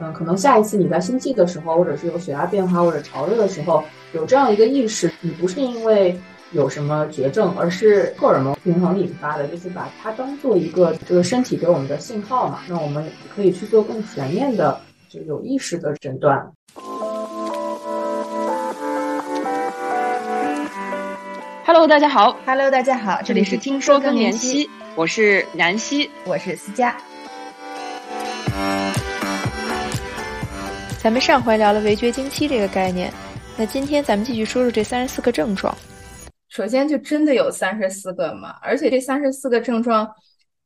嗯，可能下一次你在心悸的时候，或者是有血压变化或者潮热的时候，有这样一个意识，你不是因为有什么绝症，而是荷尔蒙平衡引发的，就是把它当做一个这个身体给我们的信号嘛。那我们可以去做更全面的、就有意识的诊断。Hello，大家好。Hello，大家好。这里是听说更年期，我是南希，我是思佳。咱们上回聊了围绝经期这个概念，那今天咱们继续说说这三十四个症状。首先，就真的有三十四个吗？而且这三十四个症状，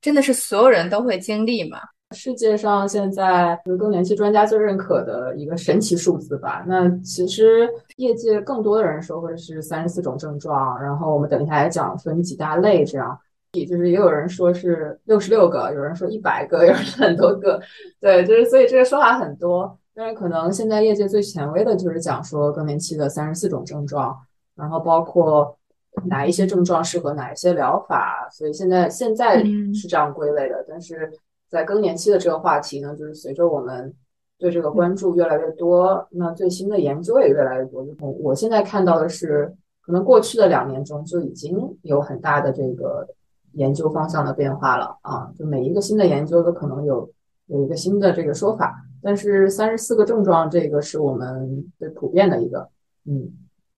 真的是所有人都会经历吗？世界上现在就是更年期专家最认可的一个神奇数字吧。那其实业界更多的人说会是三十四种症状，然后我们等一下来讲分几大类，这样，也就是也有人说是六十六个，有人说一百个，有人很多个，对，就是所以这个说法很多。但是可能现在业界最权威的就是讲说更年期的三十四种症状，然后包括哪一些症状适合哪一些疗法，所以现在现在是这样归类的，但是。在更年期的这个话题呢，就是随着我们对这个关注越来越多，那最新的研究也越来越多。就我现在看到的是，可能过去的两年中就已经有很大的这个研究方向的变化了啊。就每一个新的研究都可能有有一个新的这个说法，但是三十四个症状这个是我们最普遍的一个。嗯，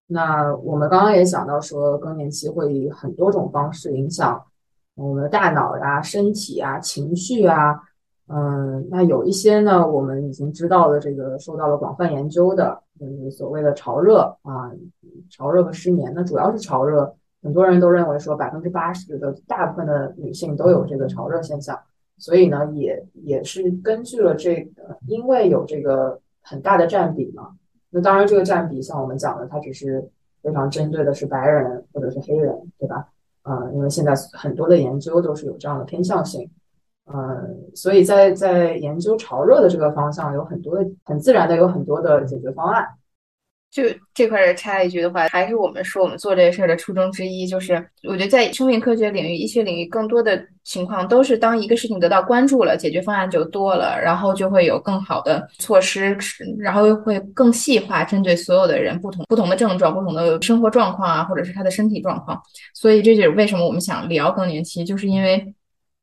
那我们刚刚也想到说，更年期会以很多种方式影响。我们的大脑呀、身体啊、情绪啊，嗯，那有一些呢，我们已经知道的，这个受到了广泛研究的，就是所谓的潮热啊，潮热和失眠，那主要是潮热，很多人都认为说百分之八十的大部分的女性都有这个潮热现象，所以呢，也也是根据了这个，因为有这个很大的占比嘛，那当然这个占比像我们讲的，它只是非常针对的是白人或者是黑人，对吧？呃，因为现在很多的研究都是有这样的偏向性，嗯，所以在在研究潮热的这个方向，有很多的很自然的有很多的解决方案。就这块儿插一句的话，还是我们说我们做这事儿的初衷之一，就是我觉得在生命科学领域、医学领域，更多的情况都是当一个事情得到关注了，解决方案就多了，然后就会有更好的措施，然后又会更细化针对所有的人不同不同的症状、不同的生活状况啊，或者是他的身体状况。所以这就是为什么我们想聊更年期，就是因为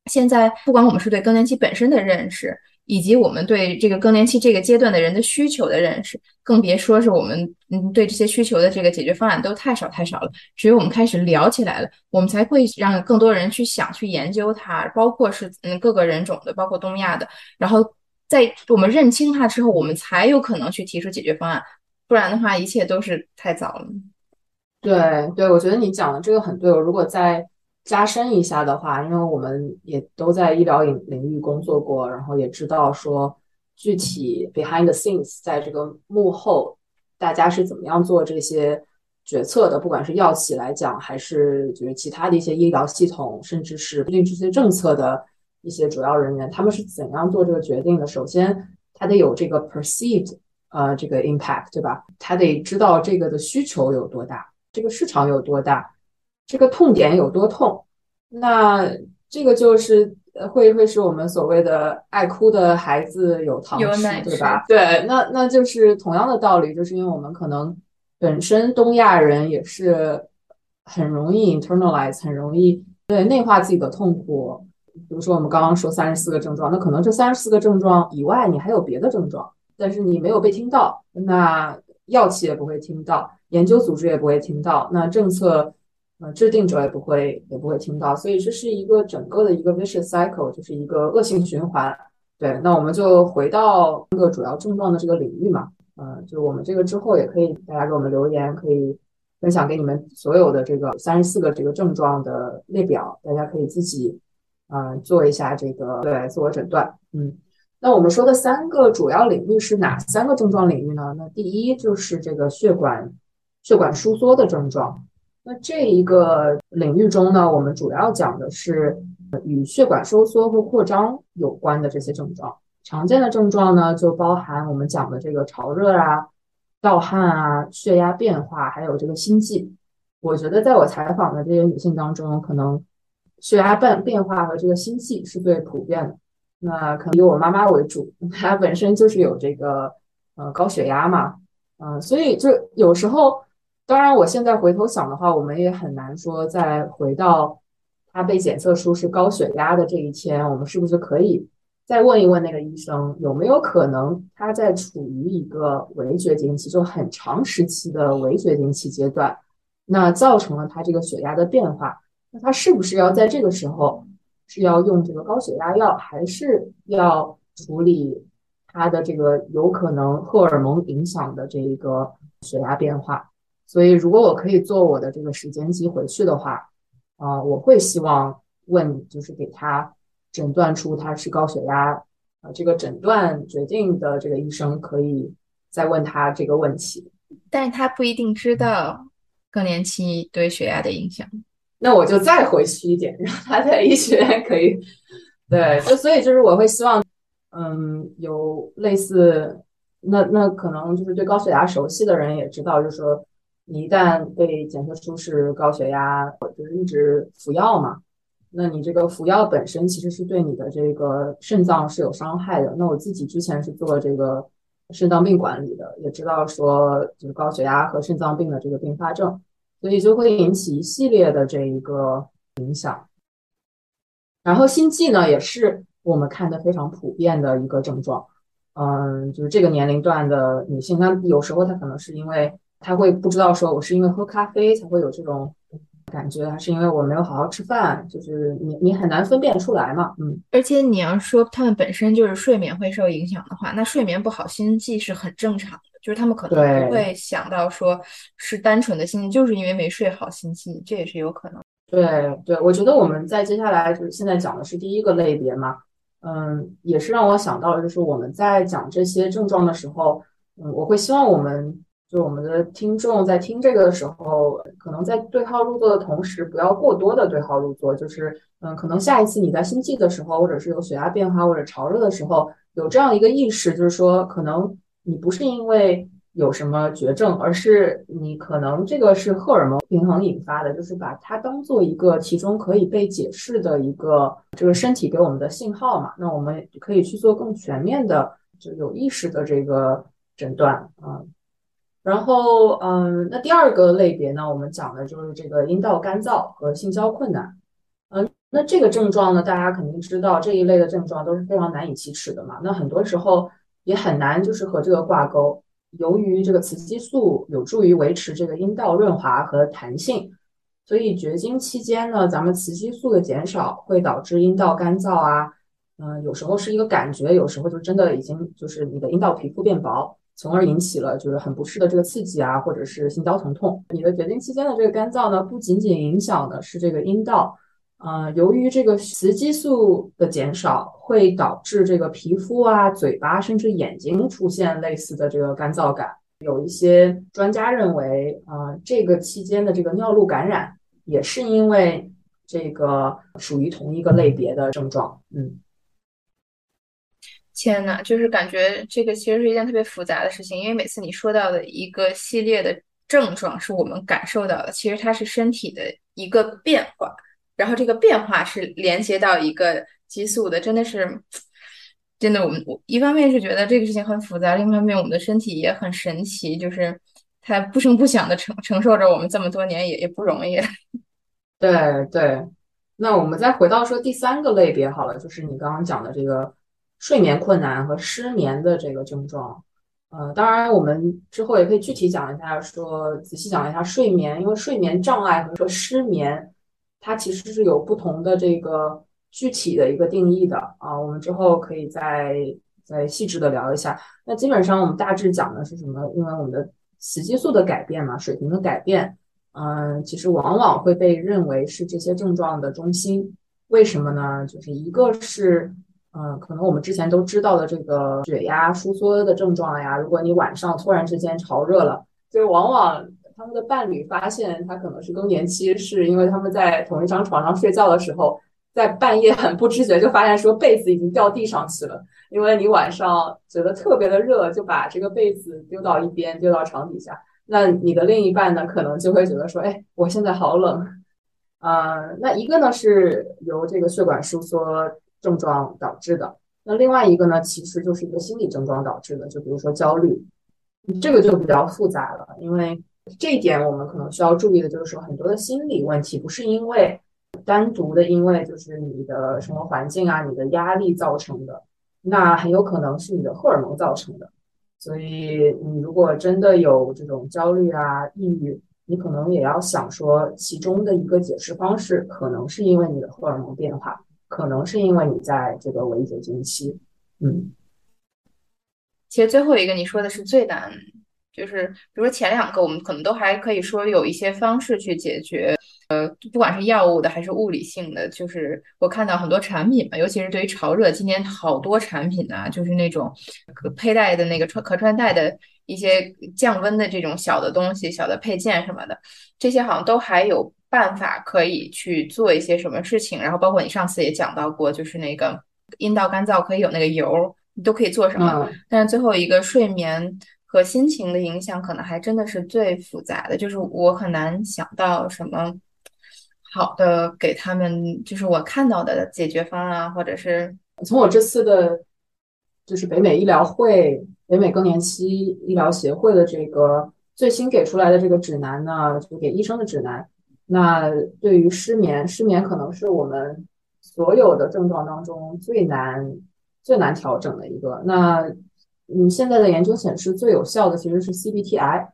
现在不管我们是对更年期本身的认识。以及我们对这个更年期这个阶段的人的需求的认识，更别说是我们嗯对这些需求的这个解决方案都太少太少了。只有我们开始聊起来了，我们才会让更多人去想去研究它，包括是嗯各个人种的，包括东亚的。然后在我们认清它之后，我们才有可能去提出解决方案。不然的话，一切都是太早了。对对，我觉得你讲的这个很对。我如果在。加深一下的话，因为我们也都在医疗领领域工作过，然后也知道说具体 behind the scenes 在这个幕后，大家是怎么样做这些决策的，不管是药企来讲，还是就是其他的一些医疗系统，甚至是制定这些政策的一些主要人员，他们是怎样做这个决定的？首先，他得有这个 perceived 呃这个 impact，对吧？他得知道这个的需求有多大，这个市场有多大。这个痛点有多痛？那这个就是会会是我们所谓的爱哭的孩子有糖吃，对吧？对，那那就是同样的道理，就是因为我们可能本身东亚人也是很容易 internalize，很容易对内化自己的痛苦。比如说我们刚刚说三十四个症状，那可能这三十四个症状以外，你还有别的症状，但是你没有被听到，那药企也不会听到，研究组织也不会听到，那政策。呃，制定者也不会也不会听到，所以这是一个整个的一个 vicious cycle，就是一个恶性循环。对，那我们就回到这个主要症状的这个领域嘛，呃，就我们这个之后也可以大家给我们留言，可以分享给你们所有的这个三十四个这个症状的列表，大家可以自己嗯做一下这个对自我诊断。嗯，那我们说的三个主要领域是哪三个症状领域呢？那第一就是这个血管血管收缩的症状。那这一个领域中呢，我们主要讲的是与血管收缩和扩张有关的这些症状。常见的症状呢，就包含我们讲的这个潮热啊、盗汗啊、血压变化，还有这个心悸。我觉得在我采访的这些女性当中，可能血压变变化和这个心悸是最普遍的。那可能以我妈妈为主，她本身就是有这个呃高血压嘛，嗯，所以就有时候，当然我现在回头想的话，我们也很难说再回到他被检测出是高血压的这一天，我们是不是可以再问一问那个医生，有没有可能他在处于一个围绝经期，就很长时期的围绝经期阶段，那造成了他这个血压的变化，那他是不是要在这个时候？是要用这个高血压药，还是要处理他的这个有可能荷尔蒙影响的这一个血压变化？所以，如果我可以做我的这个时间机回去的话，啊，我会希望问，就是给他诊断出他是高血压，啊，这个诊断决定的这个医生可以再问他这个问题，但是他不一定知道更年期对血压的影响。那我就再回去一点，让他在医学院可以，对，就所以就是我会希望，嗯，有类似，那那可能就是对高血压熟悉的人也知道，就是说你一旦被检测出是高血压，就是一直服药嘛，那你这个服药本身其实是对你的这个肾脏是有伤害的。那我自己之前是做这个肾脏病管理的，也知道说就是高血压和肾脏病的这个并发症。所以就会引起一系列的这一个影响，然后心悸呢，也是我们看的非常普遍的一个症状。嗯，就是这个年龄段的女性，她有时候她可能是因为她会不知道说我是因为喝咖啡才会有这种感觉，还是因为我没有好好吃饭，就是你你很难分辨出来嘛。嗯，而且你要说他们本身就是睡眠会受影响的话，那睡眠不好，心悸是很正常的。就是他们可能不会想到说是单纯的心悸，就是因为没睡好心悸，这也是有可能。对对，我觉得我们在接下来就是现在讲的是第一个类别嘛，嗯，也是让我想到了，就是我们在讲这些症状的时候，嗯，我会希望我们就我们的听众在听这个的时候，可能在对号入座的同时，不要过多的对号入座，就是嗯，可能下一次你在心悸的时候，或者是有血压变化或者潮热的时候，有这样一个意识，就是说可能。你不是因为有什么绝症，而是你可能这个是荷尔蒙平衡引发的，就是把它当做一个其中可以被解释的一个这个身体给我们的信号嘛？那我们可以去做更全面的、就有意识的这个诊断啊。然后，嗯，那第二个类别呢，我们讲的就是这个阴道干燥和性交困难。嗯，那这个症状呢，大家肯定知道这一类的症状都是非常难以启齿的嘛。那很多时候。也很难，就是和这个挂钩。由于这个雌激素有助于维持这个阴道润滑和弹性，所以绝经期间呢，咱们雌激素的减少会导致阴道干燥啊，嗯，有时候是一个感觉，有时候就真的已经就是你的阴道皮肤变薄，从而引起了就是很不适的这个刺激啊，或者是性交疼痛。你的绝经期间的这个干燥呢，不仅仅影响的是这个阴道。呃，由于这个雌激素的减少，会导致这个皮肤啊、嘴巴甚至眼睛出现类似的这个干燥感。有一些专家认为，啊，这个期间的这个尿路感染也是因为这个属于同一个类别的症状。嗯，天呐，就是感觉这个其实是一件特别复杂的事情，因为每次你说到的一个系列的症状是我们感受到的，其实它是身体的一个变化。然后这个变化是连接到一个激素的，真的是，真的，我们我一方面是觉得这个事情很复杂，另一方面我们的身体也很神奇，就是它不声不响的承承受着我们这么多年，也也不容易。对对，那我们再回到说第三个类别好了，就是你刚刚讲的这个睡眠困难和失眠的这个症状。呃，当然我们之后也可以具体讲一下，说仔细讲一下睡眠，因为睡眠障碍和失眠。它其实是有不同的这个具体的一个定义的啊，我们之后可以再再细致的聊一下。那基本上我们大致讲的是什么？因为我们的雌激素的改变嘛，水平的改变，嗯，其实往往会被认为是这些症状的中心。为什么呢？就是一个是，嗯，可能我们之前都知道的这个血压收缩的症状呀，如果你晚上突然之间潮热了，就往往。他们的伴侣发现他可能是更年期，是因为他们在同一张床上睡觉的时候，在半夜很不知觉就发现说被子已经掉地上去了。因为你晚上觉得特别的热，就把这个被子丢到一边，丢到床底下。那你的另一半呢，可能就会觉得说，哎，我现在好冷。啊，那一个呢是由这个血管收缩症状导致的，那另外一个呢，其实就是一个心理症状导致的，就比如说焦虑，这个就比较复杂了。因为这一点我们可能需要注意的就是说，很多的心理问题不是因为单独的因为就是你的什么环境啊、你的压力造成的，那很有可能是你的荷尔蒙造成的。所以你如果真的有这种焦虑啊、抑郁，你可能也要想说，其中的一个解释方式可能是因为你的荷尔蒙变化。可能是因为你在这个围绝经期，嗯，其实最后一个你说的是最难，就是比如说前两个我们可能都还可以说有一些方式去解决，呃，不管是药物的还是物理性的，就是我看到很多产品嘛，尤其是对于潮热，今年好多产品啊，就是那种可佩戴的那个穿可穿戴的一些降温的这种小的东西、小的配件什么的，这些好像都还有。办法可以去做一些什么事情，然后包括你上次也讲到过，就是那个阴道干燥可以有那个油，你都可以做什么。但是最后一个睡眠和心情的影响，可能还真的是最复杂的，就是我很难想到什么好的给他们，就是我看到的解决方案，或者是从我这次的，就是北美医疗会、北美更年期医疗协会的这个最新给出来的这个指南呢，就给医生的指南。那对于失眠，失眠可能是我们所有的症状当中最难、最难调整的一个。那嗯，现在的研究显示，最有效的其实是 CBTI，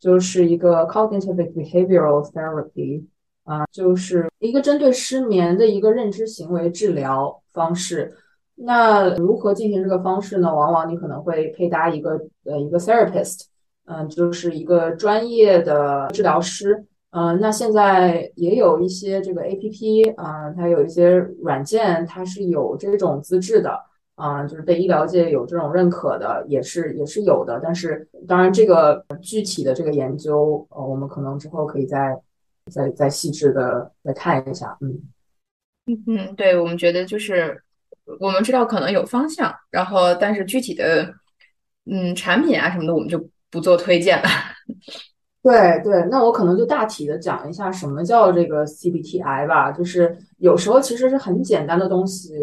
就是一个 Cognitive Behavioral Therapy，啊，就是一个针对失眠的一个认知行为治疗方式。那如何进行这个方式呢？往往你可能会配搭一个呃一个 therapist，嗯，就是一个专业的治疗师。嗯，那现在也有一些这个 A P P 啊，它有一些软件，它是有这种资质的啊，就是被医疗界有这种认可的，也是也是有的。但是当然，这个具体的这个研究，呃，我们可能之后可以再再再细致的再看一下。嗯嗯嗯，对，我们觉得就是我们知道可能有方向，然后但是具体的嗯产品啊什么的，我们就不做推荐了。对对，那我可能就大体的讲一下什么叫这个 CBTI 吧。就是有时候其实是很简单的东西，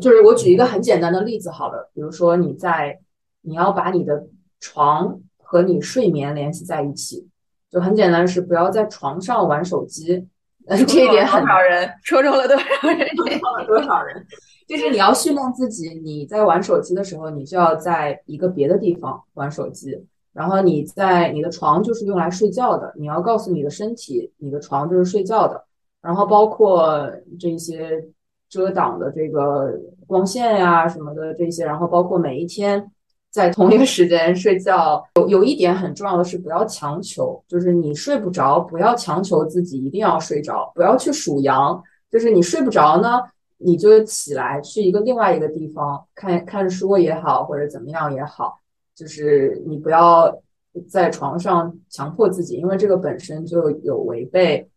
就是我举一个很简单的例子好了，比如说你在你要把你的床和你睡眠联系在一起，就很简单，是不要在床上玩手机。这一点很多少人戳中了多少人？戳中了多少人？就是你要训练自己，你在玩手机的时候，你就要在一个别的地方玩手机。然后你在你的床就是用来睡觉的，你要告诉你的身体，你的床就是睡觉的。然后包括这些遮挡的这个光线呀什么的这些，然后包括每一天在同一个时间睡觉。有有一点很重要的是，不要强求，就是你睡不着，不要强求自己一定要睡着，不要去数羊。就是你睡不着呢，你就起来去一个另外一个地方看看书也好，或者怎么样也好。就是你不要在床上强迫自己，因为这个本身就有违背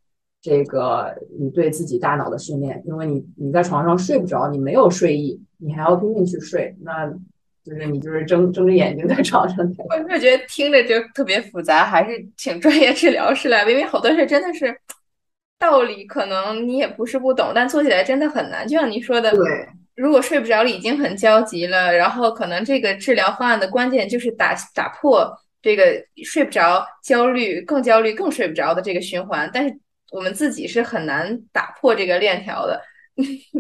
这个你对自己大脑的训练。因为你你在床上睡不着，你没有睡意，你还要拼命去睡，那就是你就是睁睁着眼睛在床上。我就觉得听着就特别复杂，还是请专业治疗师来，因为好多事真的是道理，可能你也不是不懂，但做起来真的很难。就像你说的，对。如果睡不着了，已经很焦急了，然后可能这个治疗方案的关键就是打打破这个睡不着、焦虑、更焦虑、更睡不着的这个循环。但是我们自己是很难打破这个链条的。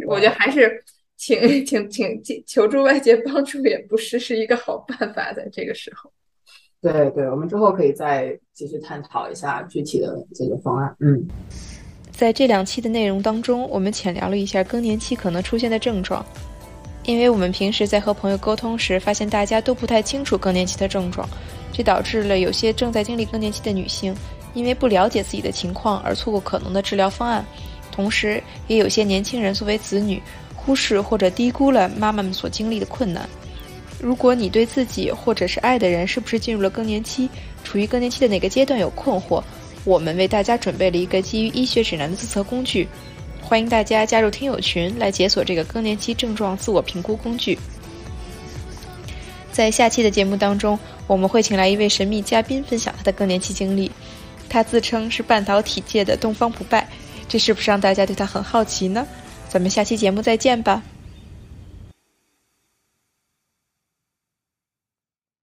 我觉得还是请请请求助外界帮助，也不是是一个好办法。在这个时候，对对，我们之后可以再继续探讨一下具体的解决方案。嗯。在这两期的内容当中，我们浅聊了一下更年期可能出现的症状，因为我们平时在和朋友沟通时，发现大家都不太清楚更年期的症状，这导致了有些正在经历更年期的女性，因为不了解自己的情况而错过可能的治疗方案，同时也有些年轻人作为子女，忽视或者低估了妈妈们所经历的困难。如果你对自己或者是爱的人是不是进入了更年期，处于更年期的哪个阶段有困惑？我们为大家准备了一个基于医学指南的自测工具，欢迎大家加入听友群来解锁这个更年期症状自我评估工具。在下期的节目当中，我们会请来一位神秘嘉宾分享他的更年期经历，他自称是半导体界的东方不败，这是不是让大家对他很好奇呢？咱们下期节目再见吧。